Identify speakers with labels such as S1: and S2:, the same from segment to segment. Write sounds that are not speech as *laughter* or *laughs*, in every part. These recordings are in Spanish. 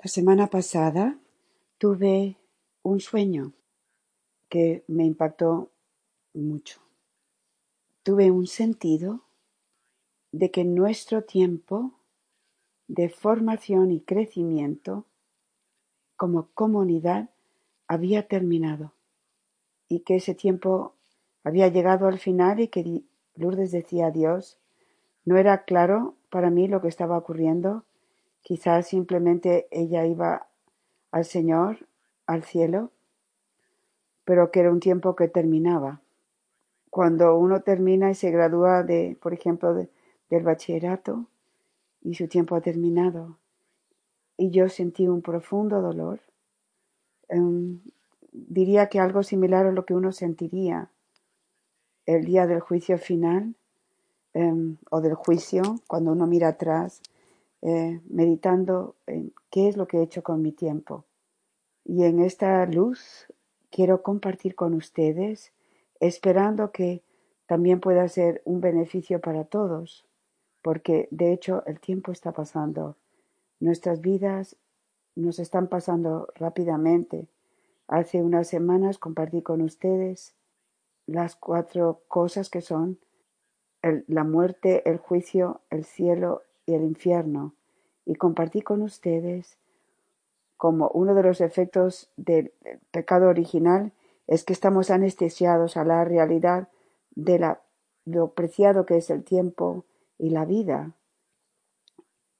S1: La semana pasada tuve un sueño que me impactó mucho. Tuve un sentido de que nuestro tiempo de formación y crecimiento como comunidad había terminado y que ese tiempo había llegado al final y que Lourdes decía a Dios, no era claro para mí lo que estaba ocurriendo, Quizás simplemente ella iba al Señor, al cielo, pero que era un tiempo que terminaba. Cuando uno termina y se gradúa de, por ejemplo, del bachillerato y su tiempo ha terminado, y yo sentí un profundo dolor, em, diría que algo similar a lo que uno sentiría el día del juicio final em, o del juicio, cuando uno mira atrás eh, meditando en qué es lo que he hecho con mi tiempo. Y en esta luz quiero compartir con ustedes, esperando que también pueda ser un beneficio para todos, porque de hecho el tiempo está pasando. Nuestras vidas nos están pasando rápidamente. Hace unas semanas compartí con ustedes las cuatro cosas que son la muerte, el juicio, el cielo y el infierno. Y compartí con ustedes como uno de los efectos del pecado original es que estamos anestesiados a la realidad de lo preciado que es el tiempo y la vida.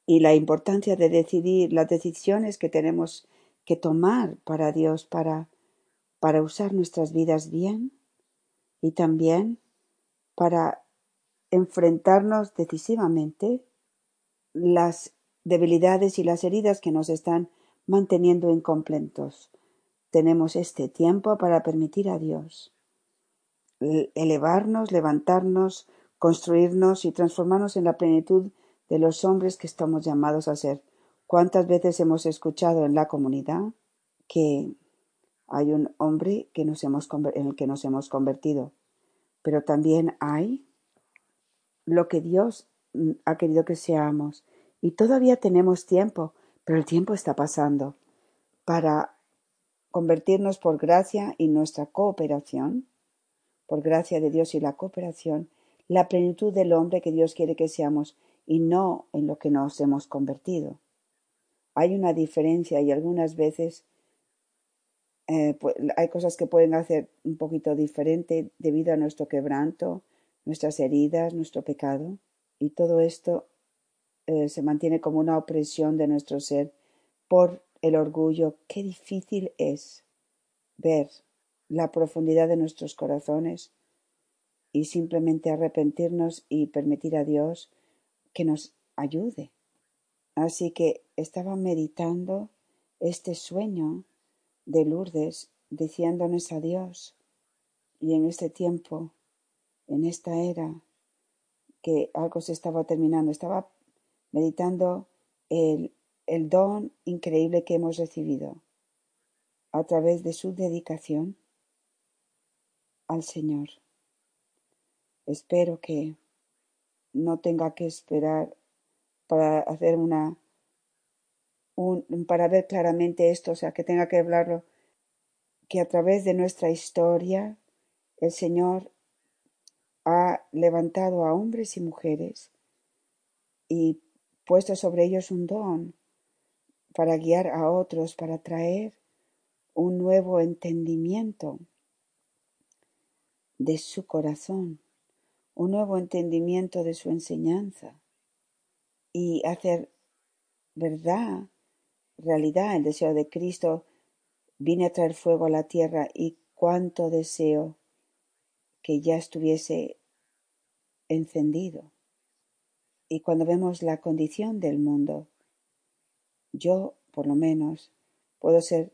S1: Y la importancia de decidir las decisiones que tenemos que tomar para Dios para, para usar nuestras vidas bien y también para enfrentarnos decisivamente las debilidades y las heridas que nos están manteniendo incompletos. Tenemos este tiempo para permitir a Dios elevarnos, levantarnos, construirnos y transformarnos en la plenitud de los hombres que estamos llamados a ser. ¿Cuántas veces hemos escuchado en la comunidad que hay un hombre que nos hemos, en el que nos hemos convertido? Pero también hay lo que Dios ha querido que seamos y todavía tenemos tiempo, pero el tiempo está pasando para convertirnos por gracia y nuestra cooperación, por gracia de Dios y la cooperación, la plenitud del hombre que Dios quiere que seamos y no en lo que nos hemos convertido. Hay una diferencia y algunas veces eh, hay cosas que pueden hacer un poquito diferente debido a nuestro quebranto, nuestras heridas, nuestro pecado. Y todo esto eh, se mantiene como una opresión de nuestro ser por el orgullo. Qué difícil es ver la profundidad de nuestros corazones y simplemente arrepentirnos y permitir a Dios que nos ayude. Así que estaba meditando este sueño de Lourdes diciéndonos a Dios y en este tiempo, en esta era, que algo se estaba terminando, estaba meditando el, el don increíble que hemos recibido a través de su dedicación al Señor. Espero que no tenga que esperar para hacer una un, para ver claramente esto, o sea, que tenga que hablarlo, que a través de nuestra historia el Señor ha levantado a hombres y mujeres y puesto sobre ellos un don para guiar a otros, para traer un nuevo entendimiento de su corazón, un nuevo entendimiento de su enseñanza y hacer verdad, realidad el deseo de Cristo. Vine a traer fuego a la tierra y cuánto deseo que ya estuviese encendido. Y cuando vemos la condición del mundo, yo, por lo menos, puedo ser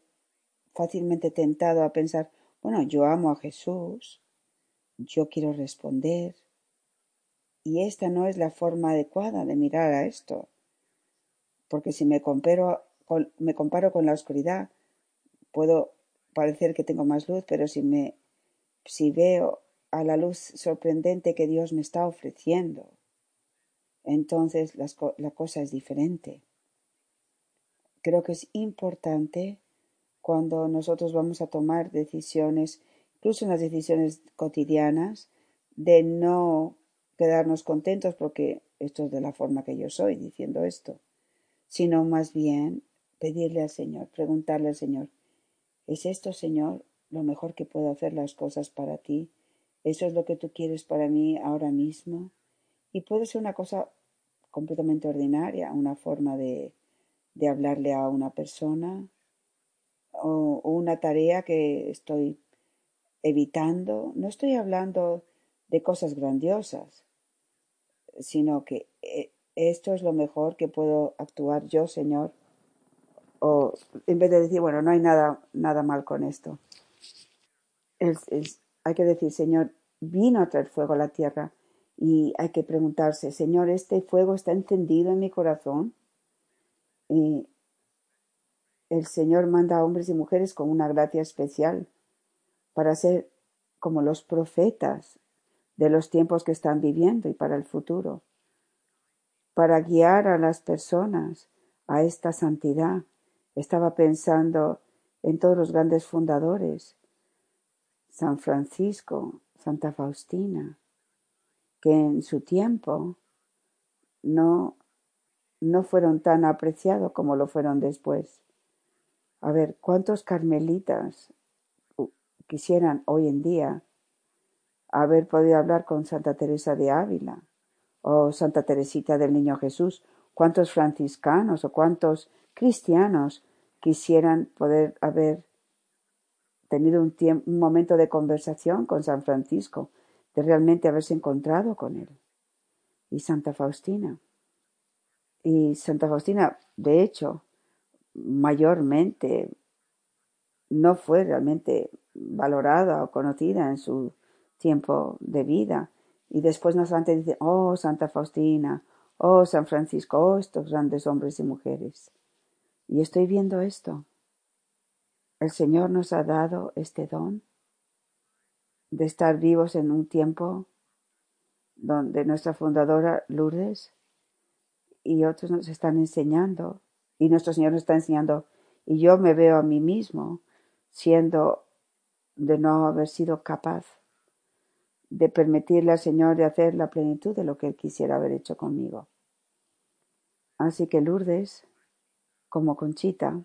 S1: fácilmente tentado a pensar, bueno, yo amo a Jesús, yo quiero responder, y esta no es la forma adecuada de mirar a esto, porque si me comparo con, me comparo con la oscuridad, puedo parecer que tengo más luz, pero si me si veo a la luz sorprendente que Dios me está ofreciendo, entonces la cosa es diferente. creo que es importante cuando nosotros vamos a tomar decisiones, incluso en las decisiones cotidianas, de no quedarnos contentos porque esto es de la forma que yo soy diciendo esto, sino más bien pedirle al Señor, preguntarle al Señor, ¿es esto, Señor, lo mejor que puedo hacer las cosas para ti? ¿Eso es lo que tú quieres para mí ahora mismo? Y puede ser una cosa completamente ordinaria, una forma de, de hablarle a una persona o, una tarea que estoy evitando. No estoy hablando de cosas grandiosas, sino que eh, esto es lo mejor que puedo actuar yo, Señor. O en vez de decir, bueno, no hay nada, nada mal con esto. Es, es, hay que decir, Señor, vino a traer fuego a la tierra y hay que preguntarse, Señor, ¿este fuego está encendido en mi corazón? Y el Señor manda a hombres y mujeres con una gracia especial para ser como los profetas de los tiempos que están viviendo y para el futuro, para guiar a las personas a esta santidad. Estaba pensando en todos los grandes fundadores, San Francisco, Santa Faustina, que en su tiempo no, no fueron tan apreciados como lo fueron después. A ver, ¿cuántos carmelitas quisieran hoy en día haber podido hablar con Santa Teresa de Ávila o Santa Teresita del Niño Jesús? ¿Cuántos franciscanos o cuántos cristianos quisieran poder haber tenido un, tiempo, un momento de conversación con San Francisco, de realmente haberse encontrado con él? Y Santa Faustina. Y Santa Faustina, de hecho, mayormente no fue realmente valorada o conocida en su tiempo de vida. Y después más adelante dice, oh Santa Faustina, oh San Francisco, oh estos grandes hombres y mujeres. Y estoy viendo esto. El Señor nos ha dado este don de estar vivos en un tiempo donde nuestra fundadora Lourdes y otros nos están enseñando y nuestro Señor nos está enseñando y yo me veo a mí mismo siendo de no haber sido capaz de permitirle al Señor de hacer la plenitud de lo que Él quisiera haber hecho conmigo. Así que Lourdes, como Conchita,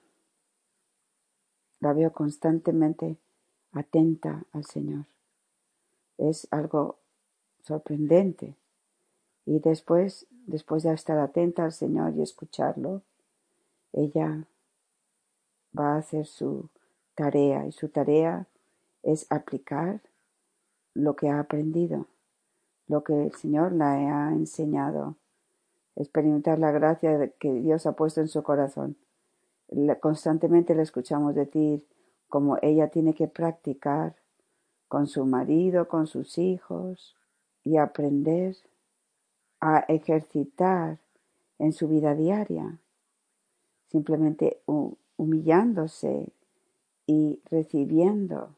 S1: la veo constantemente atenta al Señor. Es algo sorprendente. Y después, después de estar atenta al Señor y escucharlo, ella va a hacer su tarea y su tarea es aplicar lo que ha aprendido, lo que el Señor le ha enseñado, experimentar la gracia que Dios ha puesto en su corazón. Constantemente le escuchamos decir cómo ella tiene que practicar con su marido, con sus hijos y aprender a ejercitar en su vida diaria, simplemente humillándose y recibiendo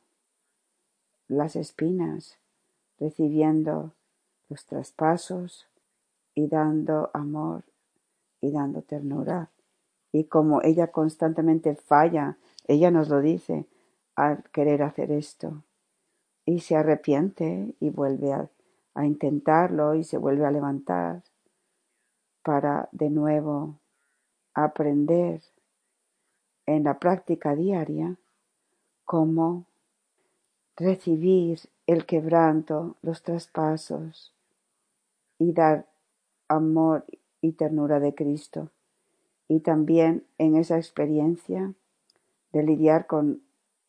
S1: las espinas, recibiendo los traspasos y dando amor y dando ternura. Y como ella constantemente falla, ella nos lo dice al querer hacer esto. Y se arrepiente y vuelve a, intentarlo y se vuelve a levantar para de nuevo aprender en la práctica diaria cómo recibir el quebranto, los traspasos y dar amor y ternura de Cristo. Y también en esa experiencia de lidiar con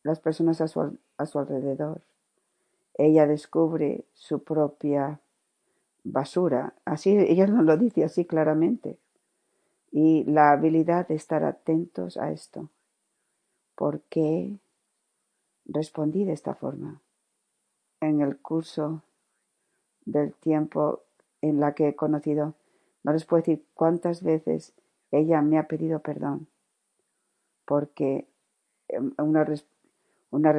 S1: las personas a su, a su alrededor. Ella descubre su propia basura. Así, ella nos lo dice así claramente. Y la habilidad de estar atentos a esto. ¿Por qué Respondí de esta forma. En el curso del tiempo en la que he conocido, no les puedo decir cuántas veces ella me ha pedido perdón, porque em, una, una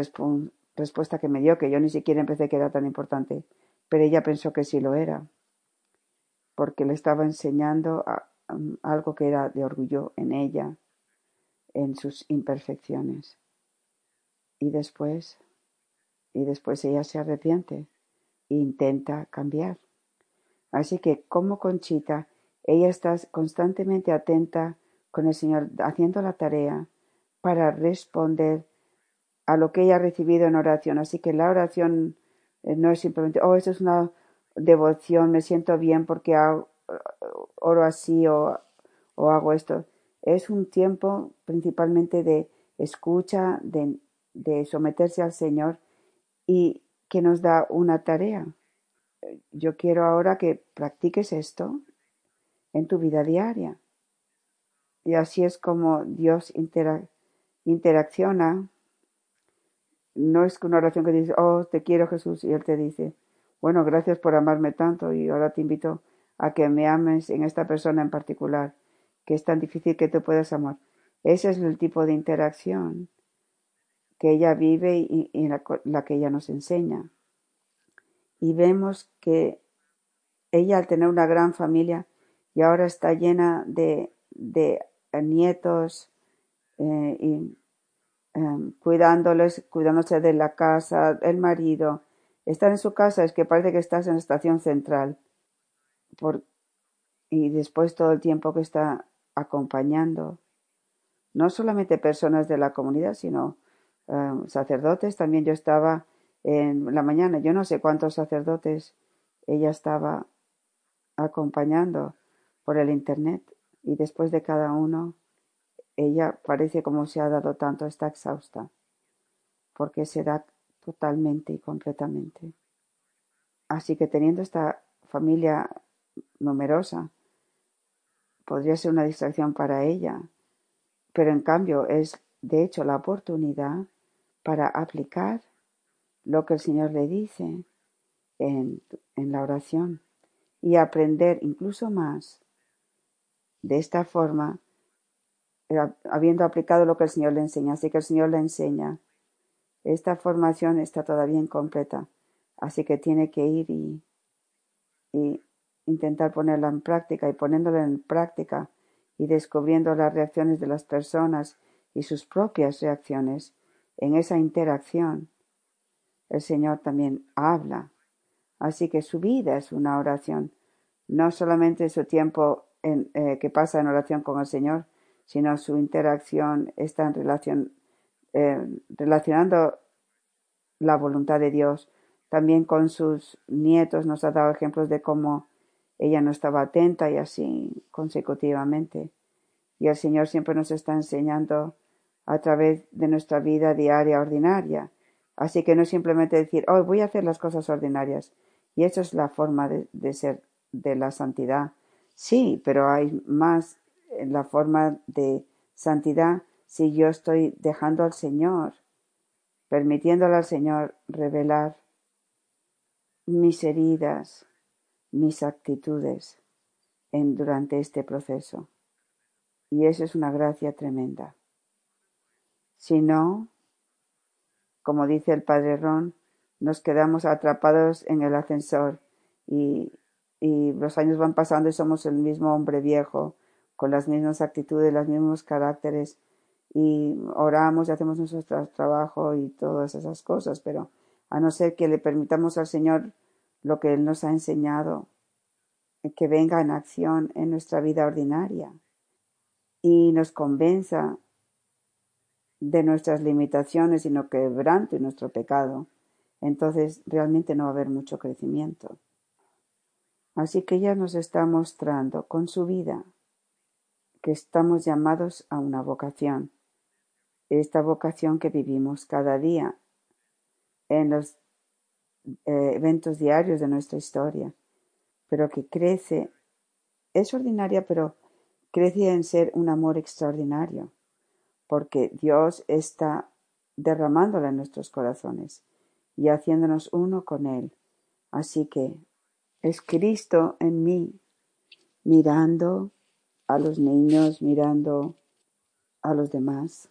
S1: respuesta que me dio, que yo ni siquiera empecé que era tan importante, pero ella pensó que sí lo era, porque le estaba enseñando a, algo que era de orgullo en ella, en sus imperfecciones. Y después, y después ella se arrepiente e intenta cambiar. Así que como Conchita, ella está constantemente atenta con el Señor, haciendo la tarea para responder a lo que ella ha recibido en oración. Así que la oración eh, no es simplemente, oh, esto es una devoción, me siento bien porque hago, oro así o, o hago esto. Es un tiempo principalmente de escucha, de, de someterse al Señor y que nos da una tarea. Yo quiero ahora que practiques esto en tu vida diaria. Y así es como Dios interacciona. No es una oración que dice, oh, te quiero Jesús, y Él te dice, bueno, gracias por amarme tanto y ahora te invito a que me ames en esta persona en particular, que es tan difícil que te puedas amar. Ese es el tipo de interacción que ella vive y, la, que ella nos enseña. Y vemos que ella al tener una gran familia y ahora está llena de, de nietos eh, y cuidándoles, cuidándose de la casa, el marido. Estar en su casa es que parece que estás en la estación central. Por, y después todo el tiempo que está acompañando, no solamente personas de la comunidad, sino em, sacerdotes. También yo estaba en la mañana, yo no sé cuántos sacerdotes ella estaba acompañando por el Internet y después de cada uno, ella parece como se ha dado tanto, está exhausta, porque se da totalmente y completamente. Así que teniendo esta familia numerosa, podría ser una distracción para ella, pero en cambio es de hecho la oportunidad para aplicar lo que el Señor le dice en, en la oración y aprender incluso más de esta forma, habiendo aplicado lo que el Señor le enseña. Así que el Señor le enseña. Esta formación está todavía incompleta, así que tiene que ir y, intentar ponerla en práctica y poniéndola en práctica y descubriendo las reacciones de las personas y sus propias reacciones en esa interacción. El Señor también habla. Así que su vida es una oración, no solamente su tiempo eh, que pasa en oración con el Señor, sino su interacción está en relación, eh, relacionando la voluntad de Dios. También con sus nietos nos ha dado ejemplos de cómo ella no estaba atenta y así consecutivamente. Y el Señor siempre nos está enseñando a través de nuestra vida diaria ordinaria. Así que no es simplemente decir, hoy voy a hacer las cosas ordinarias. Y eso es la forma de ser de la santidad, Sí, pero hay más la forma de santidad si yo estoy dejando al Señor, permitiéndole al Señor revelar mis heridas, mis actitudes en, durante este proceso. Y eso es una gracia tremenda. Si no, como dice el padre Ron, nos quedamos atrapados en el ascensor y y los años van pasando y somos el mismo hombre viejo, con las mismas actitudes, los mismos caracteres, y oramos y hacemos nuestro trabajo y todas esas cosas, pero a no ser que le permitamos al Señor lo que Él nos ha enseñado, que venga en acción en nuestra vida ordinaria y nos convenza de nuestras limitaciones y no quebrante nuestro pecado, entonces realmente no va a haber mucho crecimiento. Así que ella nos está mostrando con su vida que estamos llamados a una vocación, esta vocación que vivimos cada día en los eh, eventos diarios de nuestra historia, pero que crece, es ordinaria, pero crece en ser un amor extraordinario, porque Dios está derramándola en nuestros corazones y haciéndonos uno con Él. Así que es Cristo en mí, mirando a los niños, mirando a los demás.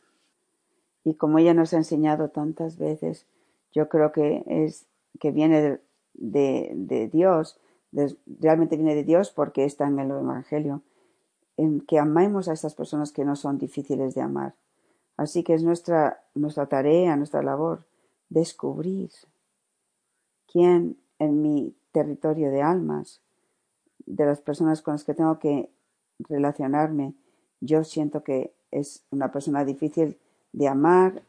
S1: Y como ella nos ha enseñado tantas veces, yo creo que es que viene de, Dios, realmente viene de Dios porque está en el Evangelio, en que amemos a estas personas que no son difíciles de amar. Así que es nuestra, nuestra tarea, nuestra labor, descubrir quién en mi territorio de almas, de las personas con las que tengo que relacionarme, yo siento que es una persona difícil de amar,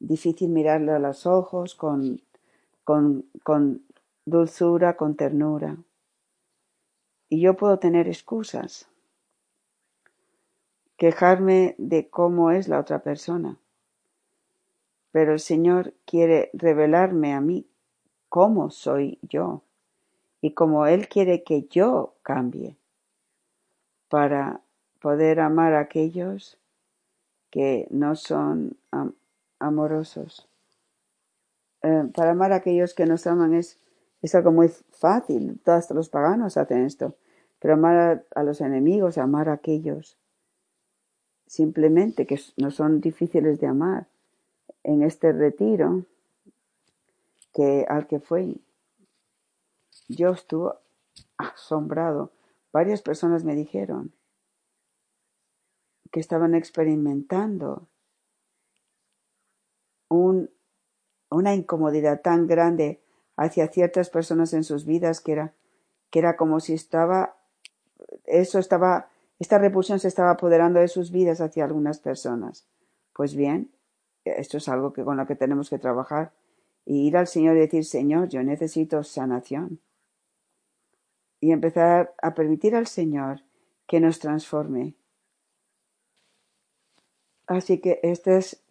S1: difícil mirarle a los ojos con, con, con dulzura, con ternura. Y yo puedo tener excusas, quejarme de cómo es la otra persona. Pero el Señor quiere revelarme a mí cómo soy yo y cómo Él quiere que yo cambie para poder amar a aquellos que no son amorosos. Eh, para amar a aquellos que nos aman es, algo muy fácil, todos los paganos hacen esto, pero amar a, a los enemigos, amar a aquellos simplemente que no son difíciles de amar. En este retiro que al que fui, yo estuve asombrado. Varias personas me dijeron que estaban experimentando un, una incomodidad tan grande hacia ciertas personas en sus vidas que era, que era como si estaba, eso estaba esta repulsión se estaba apoderando de sus vidas hacia algunas personas. Pues bien, esto es algo que con lo que tenemos que trabajar y ir al Señor y decir, Señor, yo necesito sanación. Y empezar a permitir al Señor que nos transforme. Así que este es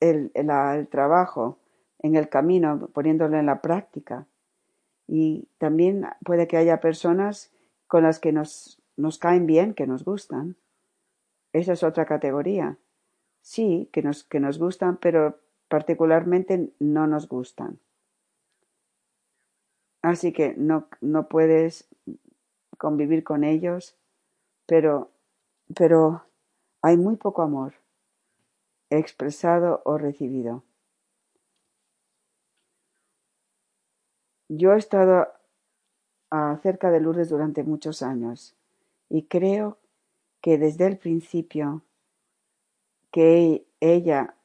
S1: el, el trabajo en el camino, poniéndolo en la práctica. Y también puede que haya personas con las que nos nos caen bien, que nos gustan. Esa es otra categoría. Sí, que nos, que nos gustan, pero particularmente no nos gustan. Así que no, no puedes convivir con ellos, pero, pero hay muy poco amor expresado o recibido. Yo he estado cerca de Lourdes durante muchos años y creo que desde el principio que ella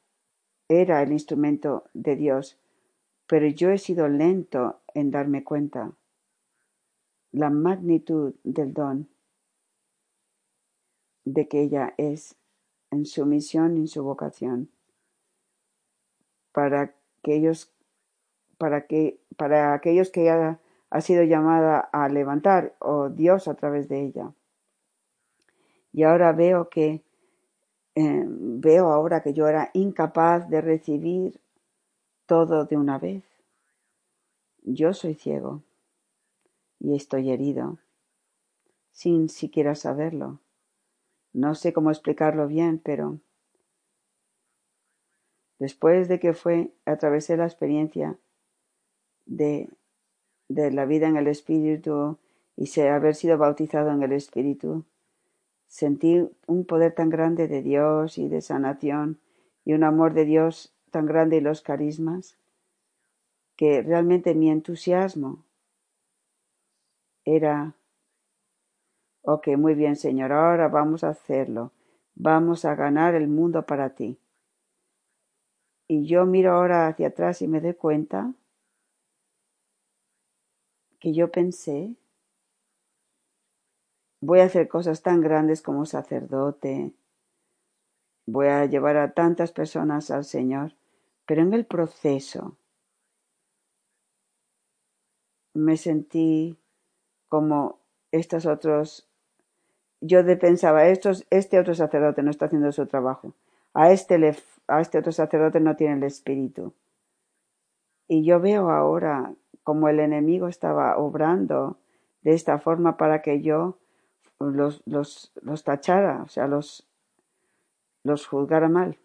S1: era el instrumento de Dios, pero yo he sido lento en darme cuenta. La magnitud del don de que ella es en su misión y en su vocación para aquellos para que para aquellos que ella ha sido llamada a levantar o Dios a través de ella. Y ahora veo que eh, veo ahora que yo era incapaz de recibir todo de una vez. Yo soy ciego y estoy herido, sin siquiera saberlo. No sé cómo explicarlo bien, pero después de que fue, atravesé la experiencia de, de la vida en el Espíritu y haber sido bautizado en el Espíritu, Sentí un poder tan grande de Dios y de sanación y un amor de Dios tan grande los carismas que realmente mi entusiasmo era, ok, muy bien Señor, ahora vamos a hacerlo, vamos a ganar el mundo para ti. Y yo miro ahora hacia atrás y me doy cuenta que yo pensé voy a hacer cosas tan grandes como sacerdote, voy a llevar a tantas personas al Señor, pero en el proceso me sentí como estos otros, yo pensaba, estos, este otro sacerdote no está haciendo su trabajo, a este, a este otro sacerdote no tiene el espíritu. Y yo veo ahora como el enemigo estaba obrando de esta forma para que yo los, los, los tachara, o sea, los, los juzgara mal.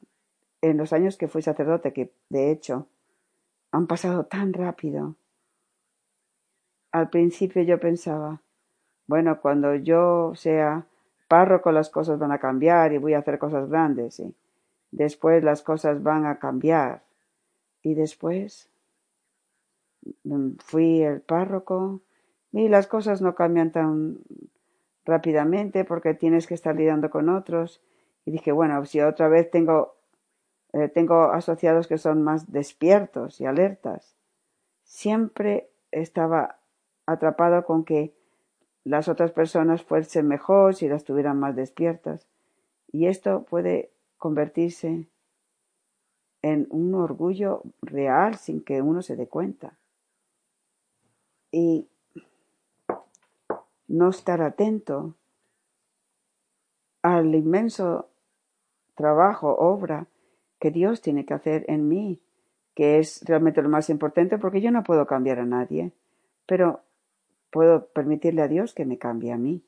S1: En los años que fui sacerdote, que de hecho han pasado tan rápido. Al principio yo pensaba, bueno, cuando yo sea párroco las cosas van a cambiar y voy a hacer cosas grandes. y Después las cosas van a cambiar. Y después mm, fui el párroco y las cosas no cambian tan rápidamente porque tienes que estar lidiando con otros. Y dije, bueno, si otra vez tengo eh, tengo asociados que son más despiertos y alertas. Siempre estaba atrapado con que las otras personas fuesen mejor si las tuvieran más despiertas. Y esto puede convertirse en un orgullo real sin que uno se dé cuenta. Y no estar atento al inmenso trabajo, obra que Dios tiene que hacer en mí, que es realmente lo más importante porque yo no puedo cambiar a nadie, pero puedo permitirle a Dios que me cambie a mí.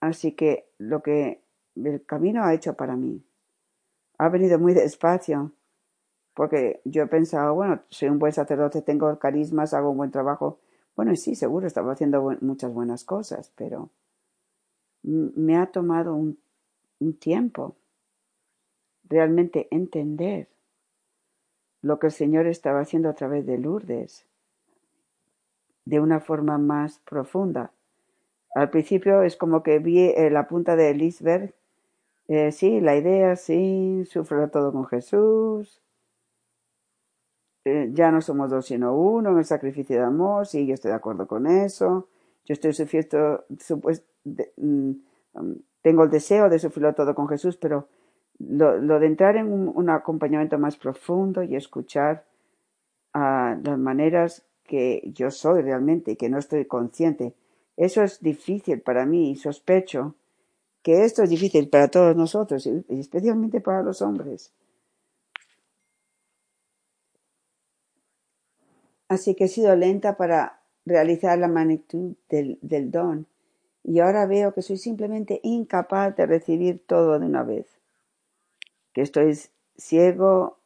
S1: Así que lo que el camino ha hecho para mí ha venido muy despacio, porque yo he pensado, bueno, soy un buen sacerdote, tengo carismas, hago un buen trabajo. Bueno, sí, seguro estaba haciendo muchas buenas cosas, pero me ha tomado un, tiempo realmente entender lo que el Señor estaba haciendo a través de Lourdes de una forma más profunda. Al principio es como que vi eh, la punta de iceberg, eh, sí, la idea, sí, sufro todo con Jesús, eh, ya no somos dos sino uno en el sacrificio de amor, sí, yo estoy de acuerdo con eso, yo estoy sufriendo, mm, mm, tengo el deseo de sufrirlo todo con Jesús, pero lo, de entrar en un, acompañamiento más profundo y escuchar a las maneras que yo soy realmente y que no estoy consciente, eso es difícil para mí y sospecho que esto es difícil para todos nosotros y especialmente para los hombres. Así que he sido lenta para realizar la magnitud del don y ahora veo que soy simplemente incapaz de recibir todo de una vez que estoy ciego,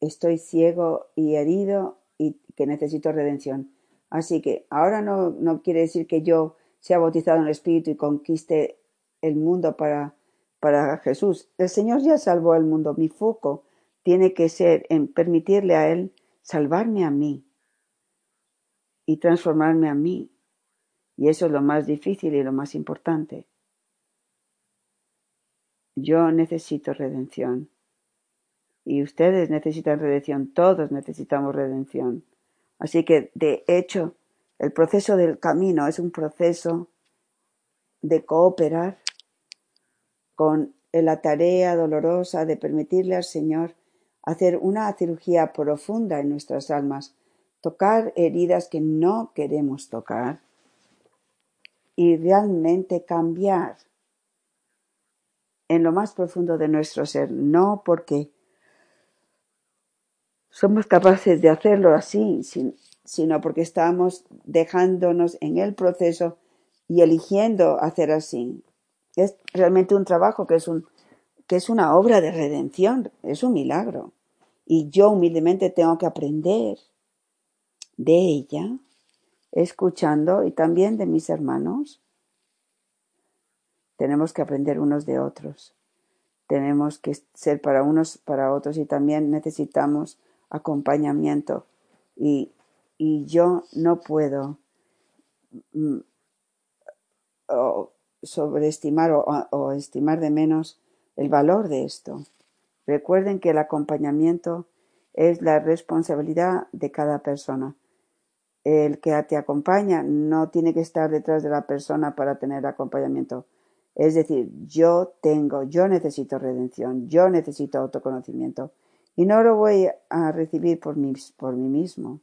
S1: estoy ciego y herido y que necesito redención. Así que ahora no, no quiere decir que yo sea bautizado en el Espíritu y conquiste el mundo para, para Jesús. El Señor ya salvó el mundo. Mi foco tiene que ser en permitirle a Él salvarme a mí y transformarme a mí. Y eso es lo más difícil y lo más importante. Yo necesito redención. Y ustedes necesitan redención, todos necesitamos redención. Así que, de hecho, el proceso del camino es un proceso de cooperar con la tarea dolorosa de permitirle al Señor hacer una cirugía profunda en nuestras almas, tocar heridas que no queremos tocar y realmente cambiar en lo más profundo de nuestro ser, no porque somos capaces de hacerlo así, sino porque estamos dejándonos en el proceso y eligiendo hacer así. Es realmente un trabajo que es, un, que es una obra de redención, es un milagro. Y yo humildemente tengo que aprender de ella, escuchando y también de mis hermanos tenemos que aprender unos de otros. Tenemos que ser para unos, para otros y también necesitamos acompañamiento. Y, yo no puedo mm, sobreestimar o, o estimar de menos el valor de esto. Recuerden que el acompañamiento es la responsabilidad de cada persona. El que te acompaña no tiene que estar detrás de la persona para tener acompañamiento. Es decir, yo tengo, yo necesito redención, yo necesito autoconocimiento y no lo voy a recibir por mí, por mí mismo.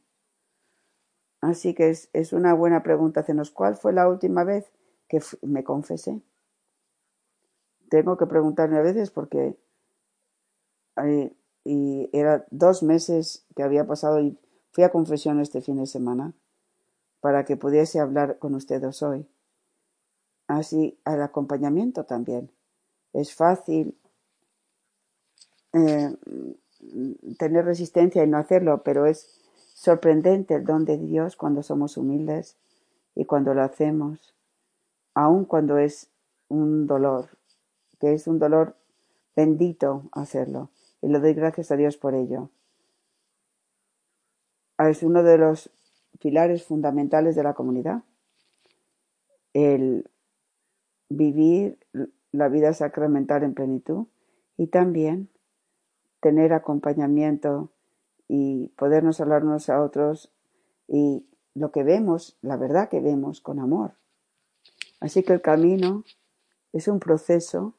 S1: Así que es, es una buena pregunta hacernos cuál fue la última vez que me confesé. Tengo que preguntarme a veces porque y era dos meses que había pasado y fui a confesión este fin de semana para que pudiese hablar con ustedes hoy así al acompañamiento también. Es fácil eh, tener resistencia y no hacerlo, pero es sorprendente el don de Dios cuando somos humildes y cuando lo hacemos, aun cuando es un dolor, que es un dolor bendito hacerlo. Y le doy gracias a Dios por ello. Es uno de los pilares fundamentales de la comunidad. El vivir la vida sacramental en plenitud y también tener acompañamiento y podernos hablar unos a otros y lo que vemos, la verdad que vemos con amor. Así que el camino es un proceso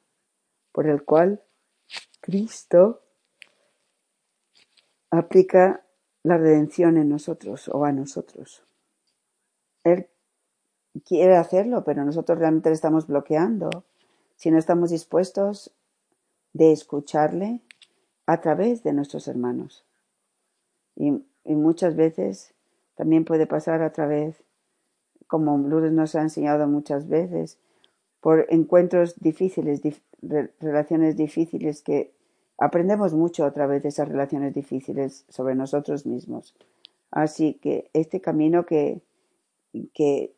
S1: por el cual Cristo aplica la redención en nosotros o a nosotros. Él quiere hacerlo, pero nosotros realmente le estamos bloqueando si no estamos dispuestos de escucharle a través de nuestros hermanos. Y, muchas veces también puede pasar a través, como Lourdes nos ha enseñado muchas veces, por encuentros difíciles, relaciones difíciles que aprendemos mucho a través de esas relaciones difíciles sobre nosotros mismos. Así que este camino que, que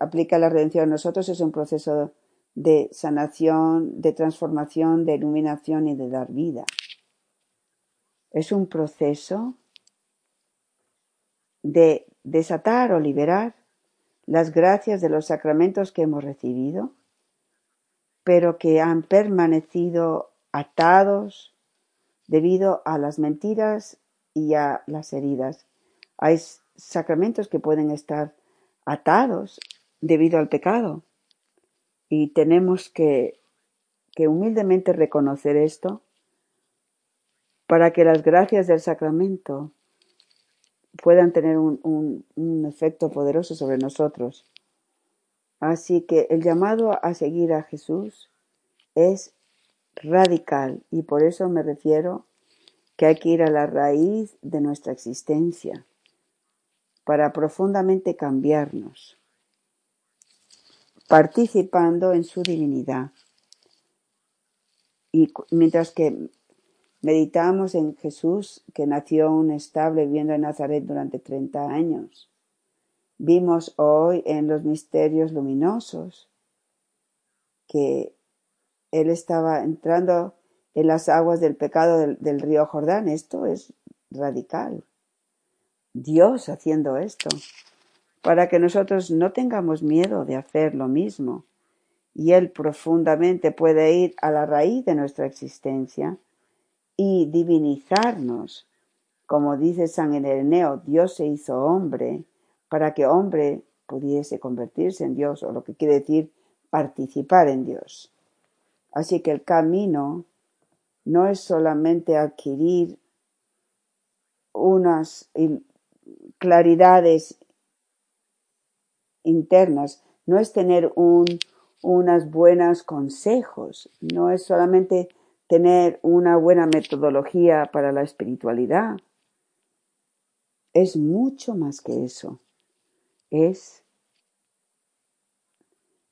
S1: aplica la redención a nosotros es un proceso de sanación, de transformación, de iluminación y de dar vida. Es un proceso de desatar o liberar las gracias de los sacramentos que hemos recibido, pero que han permanecido atados debido a las mentiras y a las heridas. Hay sacramentos que pueden estar atados debido al pecado y tenemos que, que humildemente reconocer esto para que las gracias del sacramento puedan tener un, un, efecto poderoso sobre nosotros. Así que el llamado a seguir a Jesús es radical y por eso me refiero que hay que ir a la raíz de nuestra existencia para profundamente cambiarnos, participando en su divinidad. Y mientras que meditamos en Jesús, que nació un estable viviendo en Nazaret durante 30 años, vimos hoy en los misterios luminosos que él estaba entrando en las aguas del pecado del, río Jordán. Esto es radical. Dios haciendo esto, para que nosotros no tengamos miedo de hacer lo mismo. Y Él profundamente puede ir a la raíz de nuestra existencia y divinizarnos. Como dice San Ireneo, Dios se hizo hombre para que hombre pudiese convertirse en Dios, o lo que quiere decir participar en Dios. Así que el camino no es solamente adquirir unas claridades internas, no es tener un, unas buenos consejos, no es solamente tener una buena metodología para la espiritualidad. Es mucho más que eso. Es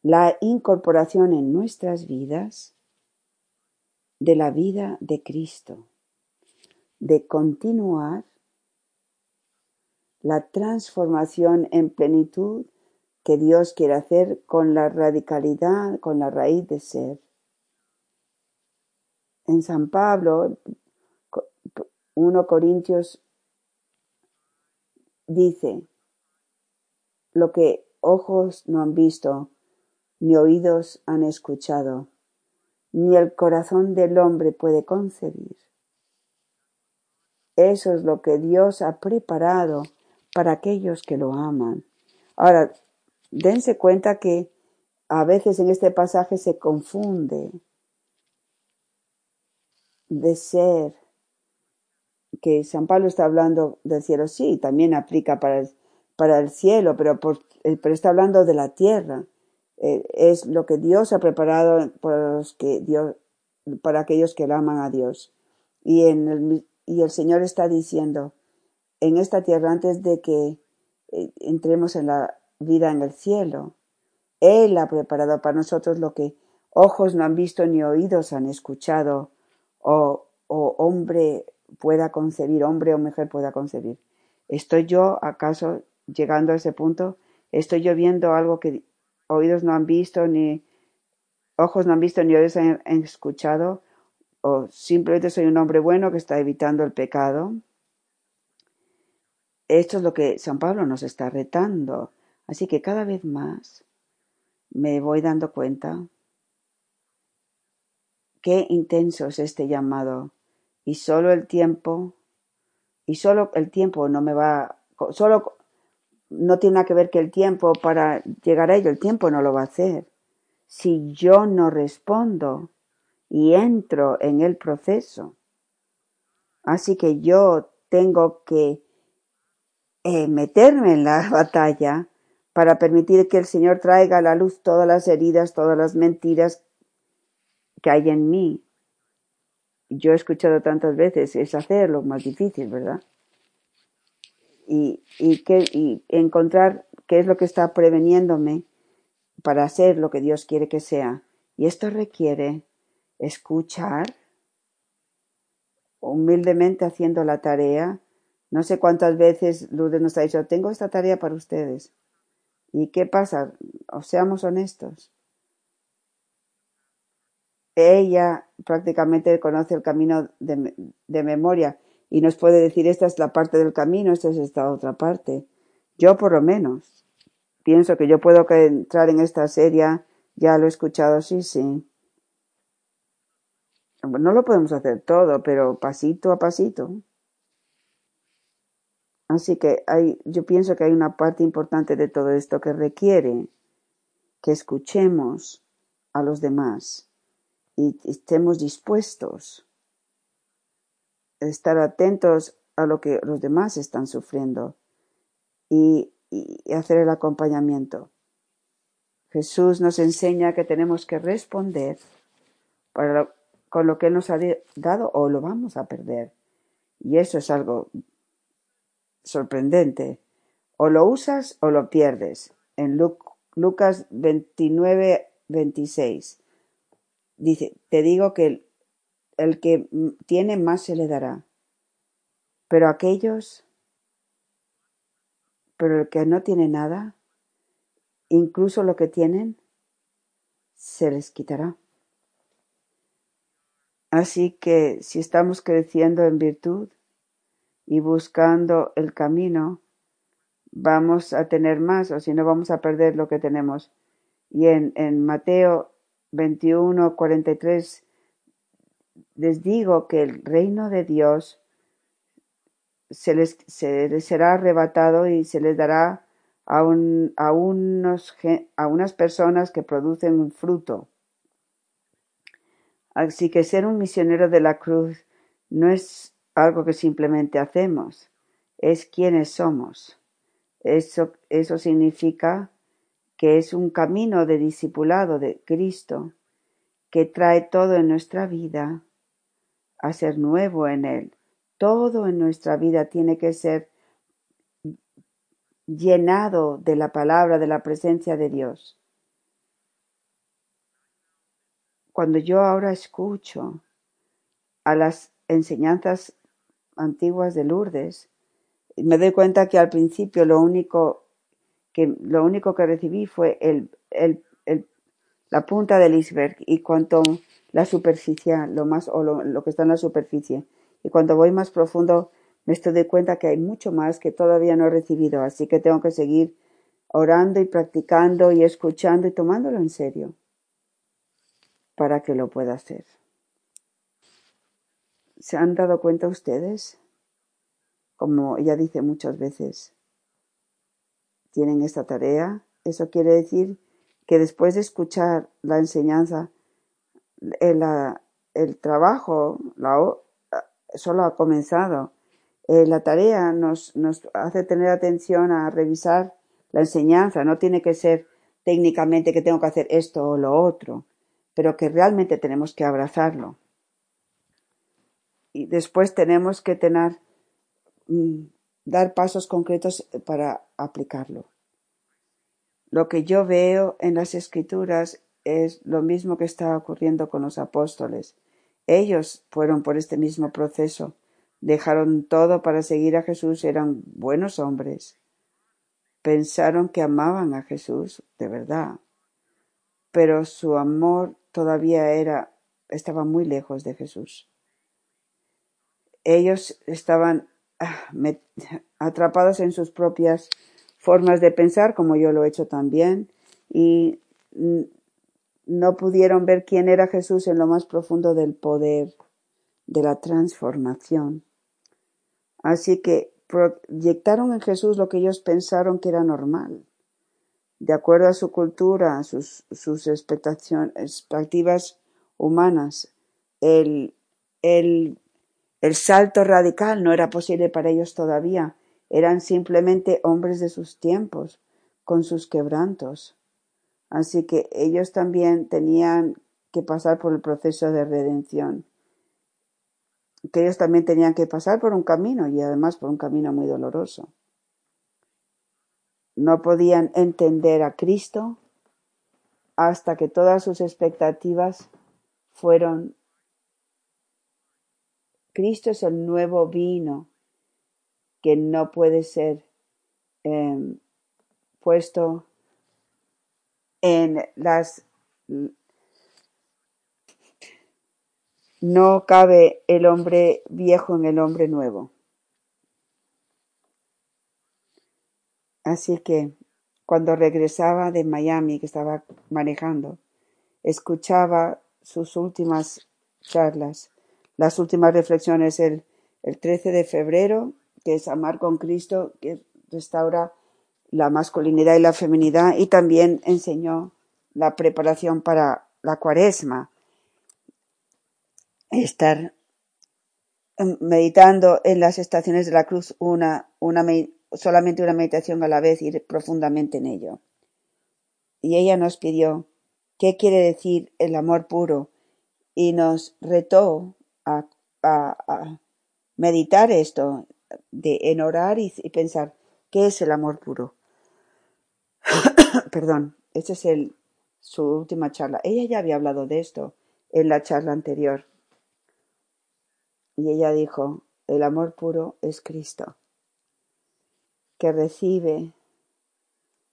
S1: la incorporación en nuestras vidas de la vida de Cristo, de continuar la transformación en plenitud que Dios quiere hacer con la radicalidad, con la raíz de ser. En San Pablo, 1 Corintios dice, lo que ojos no han visto, ni oídos han escuchado, ni el corazón del hombre puede concebir. Eso es lo que Dios ha preparado para aquellos que lo aman. Ahora, dense cuenta que a veces en este pasaje se confunde de ser que San Pablo está hablando del cielo, sí, también aplica para el, para el cielo, pero, eh, está hablando de la tierra. Eh, es lo que Dios ha preparado para, los que Dios, para aquellos que aman a Dios. Y, en el, y el Señor está diciendo, en esta tierra antes de que eh, entremos en la vida en el cielo. Él ha preparado para nosotros lo que ojos no han visto ni oídos han escuchado o, o hombre pueda concebir, hombre o mujer pueda concebir. ¿Estoy yo acaso llegando a ese punto? ¿Estoy yo viendo algo que oídos no han visto ni ojos no han visto ni oídos han escuchado? ¿O simplemente soy un hombre bueno que está evitando el pecado? Esto es lo que San Pablo nos está retando. Así que cada vez más me voy dando cuenta qué intenso es este llamado. Y solo el tiempo, y solo el tiempo no me va, solo no tiene nada que ver que el tiempo para llegar a ello, el tiempo no lo va a hacer. Si yo no respondo y entro en el proceso. Así que yo tengo que eh, meterme en la *laughs* batalla para permitir que el Señor traiga a la luz todas las heridas, todas las mentiras que hay en mí. Yo he escuchado tantas veces, es hacerlo más difícil, ¿verdad? Y, y, que, y encontrar qué es lo que está preveniéndome para hacer lo que Dios quiere que sea. Y esto requiere escuchar humildemente haciendo la tarea. No sé cuántas veces Lourdes nos ha dicho, tengo esta tarea para ustedes. ¿Y qué pasa? O seamos honestos. Ella prácticamente conoce el camino de, de memoria y nos puede decir esta es la parte del camino, esta es esta otra parte. Yo por lo menos pienso que yo puedo entrar en esta serie, ya lo he escuchado, sí, sí. No lo podemos hacer todo, pero pasito a pasito. Así que hay, yo pienso que hay una parte importante de todo esto que requiere que escuchemos a los demás y estemos dispuestos a estar atentos a lo que los demás están sufriendo y, hacer el acompañamiento. Jesús nos enseña que tenemos que responder con lo que Él nos ha dado o lo vamos a perder. Y eso es algo sorprendente. O lo usas o lo pierdes. En Lucas 29, 26 dice, te digo que el, el que tiene más se le dará. Pero aquellos, pero el que no tiene nada, incluso lo que tienen, se les quitará. Así que si estamos creciendo en virtud y buscando el camino, vamos a tener más o si no vamos a perder lo que tenemos. Y en, en Mateo 21, 43 les digo que el reino de Dios se les, se les será arrebatado y se les dará a, un, a, unos, a unas personas que producen un fruto Así que ser un misionero de la cruz no es algo que simplemente hacemos, es quienes somos. Eso, eso significa que es un camino de discipulado de Cristo que trae todo en nuestra vida a ser nuevo en Él. Todo en nuestra vida tiene que ser llenado de la palabra, de la presencia de Dios. Cuando yo ahora escucho a las enseñanzas antiguas de Lourdes, me doy cuenta que al principio lo único que, lo único que recibí fue el, el, la punta del iceberg y cuanto la superficie, lo más, o lo, lo, que está en la superficie. Y cuando voy más profundo, me estoy de cuenta que hay mucho más que todavía no he recibido, así que tengo que seguir orando y practicando y escuchando y tomándolo en serio para que lo pueda hacer. ¿Se han dado cuenta ustedes? Como ella dice muchas veces, tienen esta tarea. Eso quiere decir que después de escuchar la enseñanza, el, el trabajo la, solo ha comenzado. Eh, la tarea nos, nos hace tener atención a revisar la enseñanza. No tiene que ser técnicamente que tengo que hacer esto o lo otro pero que realmente tenemos que abrazarlo. Y después tenemos que tener, mm, dar pasos concretos para aplicarlo. Lo que yo veo en las escrituras es lo mismo que está ocurriendo con los apóstoles. Ellos fueron por este mismo proceso, dejaron todo para seguir a Jesús, eran buenos hombres. Pensaron que amaban a Jesús de verdad, pero su amor todavía era, estaba muy lejos de Jesús. Ellos estaban ah, atrapados en sus propias formas de pensar, como yo lo he hecho también, y no pudieron ver quién era Jesús en lo más profundo del poder de la transformación. Así que proyectaron en Jesús lo que ellos pensaron que era normal, de acuerdo a su cultura, sus, sus expectativas humanas. El, el, el salto radical no era posible para ellos todavía, eran simplemente hombres de sus tiempos, con sus quebrantos. Así que ellos también tenían que pasar por el proceso de redención, que ellos también tenían que pasar por un camino y además por un camino muy doloroso. No podían entender a Cristo hasta que todas sus expectativas fueron Cristo es el nuevo vino que no puede ser em, puesto en las no cabe el hombre viejo en el hombre nuevo. Así que cuando regresaba de Miami, que estaba manejando, escuchaba sus últimas charlas, las últimas reflexiones el, el 13 de febrero, que es Amar con Cristo, que restaura la masculinidad y la feminidad y también enseñó la preparación para la cuaresma. Estar em, meditando en las estaciones de la cruz una, una, solamente una meditación a la vez, ir profundamente en ello. Y ella nos pidió qué quiere decir el amor puro y nos retó a, meditar esto, de en orar y pensar qué es el amor puro. *coughs* Perdón, esta es el, su última charla. Ella ya había hablado de esto en la charla anterior. Y ella dijo, el amor puro es Cristo, que recibe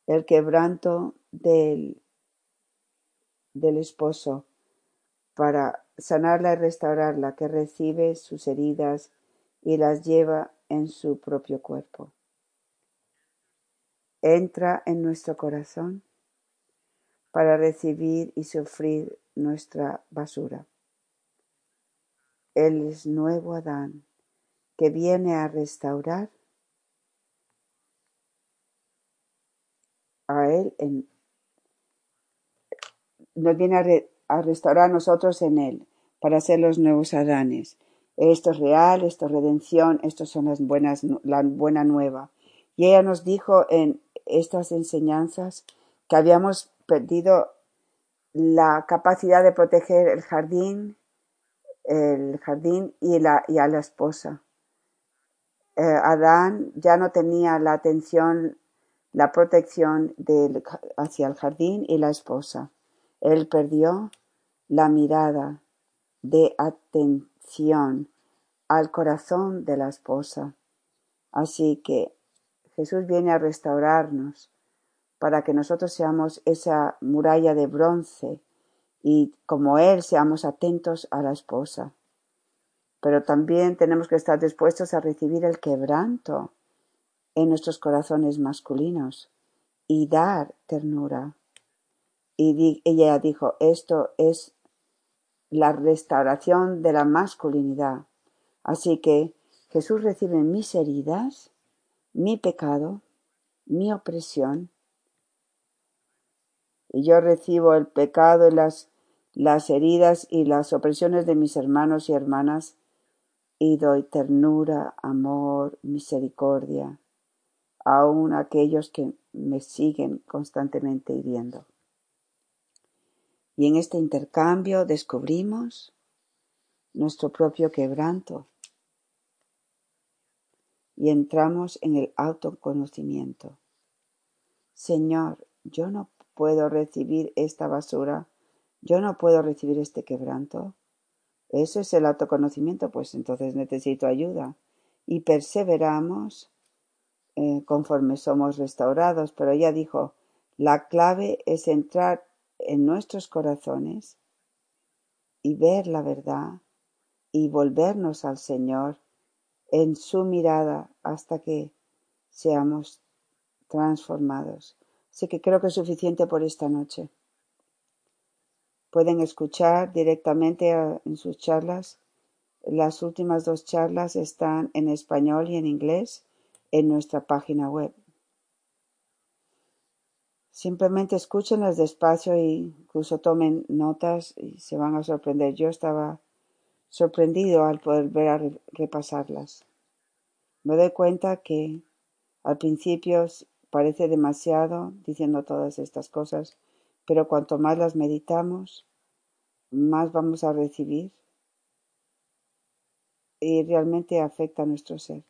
S1: el quebranto del, del esposo para sanarla y restaurarla, que recibe sus heridas y las lleva en su propio cuerpo entra en nuestro corazón para recibir y sufrir nuestra basura. Él es nuevo Adán que viene a restaurar a Él en, nos viene a, a nosotros en Él para ser los nuevos Adanes. Esto es real, esto es redención, esto son las buenas, la buena nueva. Y ella nos dijo en estas enseñanzas que habíamos perdido la capacidad de proteger el jardín, el jardín y, la, y a la esposa. Eh, Adán ya no tenía la atención, la protección del, hacia el jardín y la esposa. Él perdió la mirada de atención al corazón de la esposa. Así que Jesús viene a restaurarnos para que nosotros seamos esa muralla de bronce y como Él seamos atentos a la esposa. Pero también tenemos que estar dispuestos a recibir el quebranto en nuestros corazones masculinos y dar ternura. Y ella dijo, esto es la restauración de la masculinidad. Así que Jesús recibe mis heridas mi pecado, mi opresión, y yo recibo el pecado y las, las heridas y las opresiones de mis hermanos y hermanas, y doy ternura, amor, misericordia, aun a aquellos que me siguen constantemente hiriendo. Y en este intercambio descubrimos nuestro propio quebranto, y entramos en el autoconocimiento. Señor, yo no puedo recibir esta basura, yo no puedo recibir este quebranto. Eso es el autoconocimiento, pues entonces necesito ayuda. Y perseveramos eh, conforme somos restaurados. Pero ella dijo, la clave es entrar en nuestros corazones y ver la verdad y volvernos al Señor en su mirada hasta que seamos transformados. Así que creo que es suficiente por esta noche. Pueden escuchar directamente en sus charlas. Las últimas dos charlas están en español y en inglés en nuestra página web. Simplemente escúchenlas despacio y incluso tomen notas y se van a sorprender. Yo estaba sorprendido al poder ver a repasarlas. Me doy cuenta que al principio parece demasiado diciendo todas estas cosas, pero cuanto más las meditamos, más vamos a recibir y realmente afecta a nuestro ser.